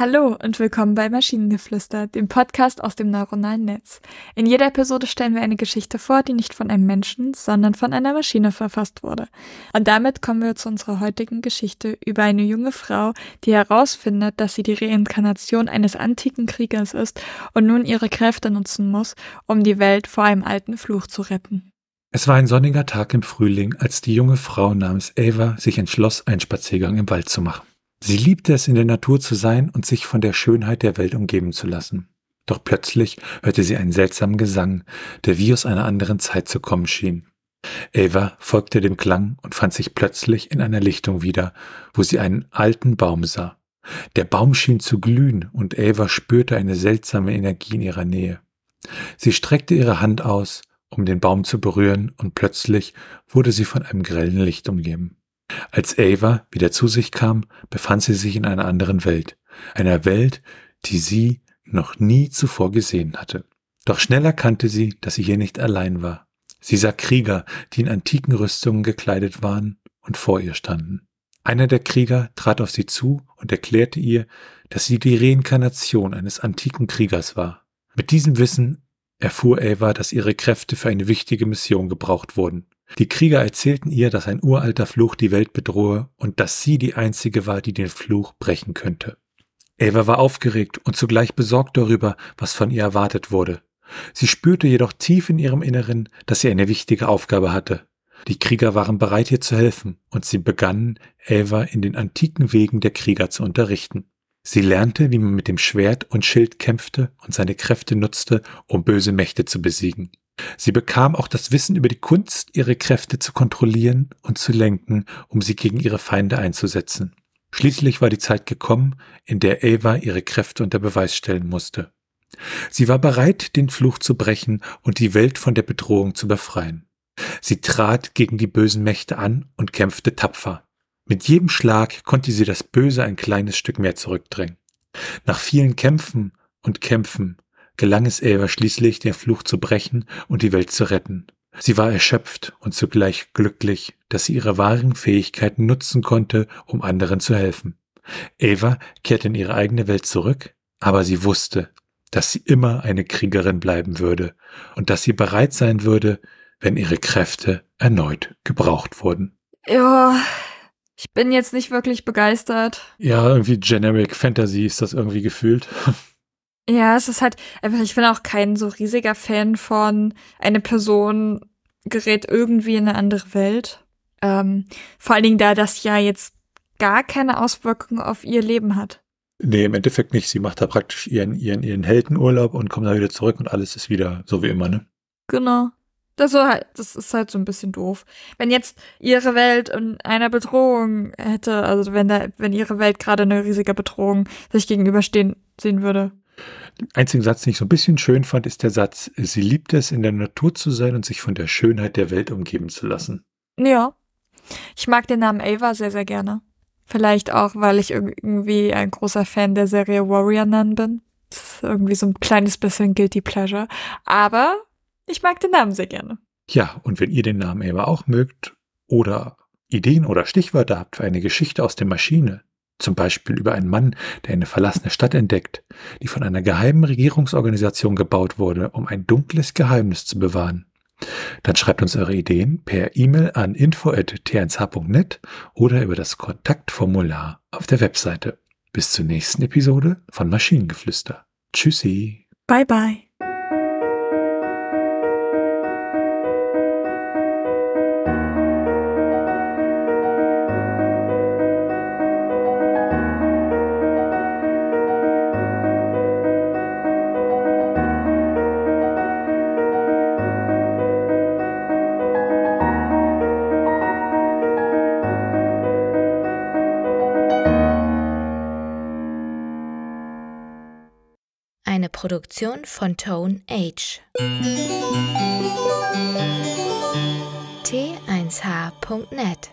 Hallo und willkommen bei Maschinengeflüster, dem Podcast aus dem neuronalen Netz. In jeder Episode stellen wir eine Geschichte vor, die nicht von einem Menschen, sondern von einer Maschine verfasst wurde. Und damit kommen wir zu unserer heutigen Geschichte über eine junge Frau, die herausfindet, dass sie die Reinkarnation eines antiken Kriegers ist und nun ihre Kräfte nutzen muss, um die Welt vor einem alten Fluch zu retten. Es war ein sonniger Tag im Frühling, als die junge Frau namens Ava sich entschloss, einen Spaziergang im Wald zu machen. Sie liebte es, in der Natur zu sein und sich von der Schönheit der Welt umgeben zu lassen. Doch plötzlich hörte sie einen seltsamen Gesang, der wie aus einer anderen Zeit zu kommen schien. Ava folgte dem Klang und fand sich plötzlich in einer Lichtung wieder, wo sie einen alten Baum sah. Der Baum schien zu glühen und Ava spürte eine seltsame Energie in ihrer Nähe. Sie streckte ihre Hand aus, um den Baum zu berühren, und plötzlich wurde sie von einem grellen Licht umgeben. Als Ava wieder zu sich kam, befand sie sich in einer anderen Welt, einer Welt, die sie noch nie zuvor gesehen hatte. Doch schnell erkannte sie, dass sie hier nicht allein war. Sie sah Krieger, die in antiken Rüstungen gekleidet waren und vor ihr standen. Einer der Krieger trat auf sie zu und erklärte ihr, dass sie die Reinkarnation eines antiken Kriegers war. Mit diesem Wissen erfuhr Ava, dass ihre Kräfte für eine wichtige Mission gebraucht wurden. Die Krieger erzählten ihr, dass ein uralter Fluch die Welt bedrohe und dass sie die einzige war, die den Fluch brechen könnte. Ava war aufgeregt und zugleich besorgt darüber, was von ihr erwartet wurde. Sie spürte jedoch tief in ihrem Inneren, dass sie eine wichtige Aufgabe hatte. Die Krieger waren bereit, ihr zu helfen, und sie begannen, Ava in den antiken Wegen der Krieger zu unterrichten. Sie lernte, wie man mit dem Schwert und Schild kämpfte und seine Kräfte nutzte, um böse Mächte zu besiegen. Sie bekam auch das Wissen über die Kunst, ihre Kräfte zu kontrollieren und zu lenken, um sie gegen ihre Feinde einzusetzen. Schließlich war die Zeit gekommen, in der Ava ihre Kräfte unter Beweis stellen musste. Sie war bereit, den Fluch zu brechen und die Welt von der Bedrohung zu befreien. Sie trat gegen die bösen Mächte an und kämpfte tapfer. Mit jedem Schlag konnte sie das Böse ein kleines Stück mehr zurückdrängen. Nach vielen Kämpfen und Kämpfen gelang es Ava schließlich, den Fluch zu brechen und die Welt zu retten. Sie war erschöpft und zugleich glücklich, dass sie ihre wahren Fähigkeiten nutzen konnte, um anderen zu helfen. Ava kehrte in ihre eigene Welt zurück, aber sie wusste, dass sie immer eine Kriegerin bleiben würde und dass sie bereit sein würde, wenn ihre Kräfte erneut gebraucht wurden. Ja, ich bin jetzt nicht wirklich begeistert. Ja, irgendwie Generic Fantasy ist das irgendwie gefühlt. Ja, es ist halt einfach, ich bin auch kein so riesiger Fan von eine Person gerät irgendwie in eine andere Welt. Ähm, vor allen Dingen da das ja jetzt gar keine Auswirkungen auf ihr Leben hat. Nee, im Endeffekt nicht. Sie macht da praktisch ihren, ihren, ihren Heldenurlaub und kommt dann wieder zurück und alles ist wieder so wie immer, ne? Genau. Das, halt, das ist halt so ein bisschen doof. Wenn jetzt ihre Welt in einer Bedrohung hätte, also wenn da, wenn ihre Welt gerade eine riesige Bedrohung sich gegenüberstehen sehen würde, einzigen Satz, den ich so ein bisschen schön fand, ist der Satz, sie liebt es, in der Natur zu sein und sich von der Schönheit der Welt umgeben zu lassen. Ja. Ich mag den Namen Ava sehr, sehr gerne. Vielleicht auch, weil ich irgendwie ein großer Fan der Serie Warrior Nun bin. Das ist irgendwie so ein kleines bisschen Guilty Pleasure. Aber ich mag den Namen sehr gerne. Ja, und wenn ihr den Namen Ava auch mögt oder Ideen oder Stichwörter habt für eine Geschichte aus der Maschine, zum Beispiel über einen Mann, der eine verlassene Stadt entdeckt, die von einer geheimen Regierungsorganisation gebaut wurde, um ein dunkles Geheimnis zu bewahren. Dann schreibt uns eure Ideen per E-Mail an info.tnsh.net oder über das Kontaktformular auf der Webseite. Bis zur nächsten Episode von Maschinengeflüster. Tschüssi. Bye bye. Eine Produktion von Tone Age. T1H.net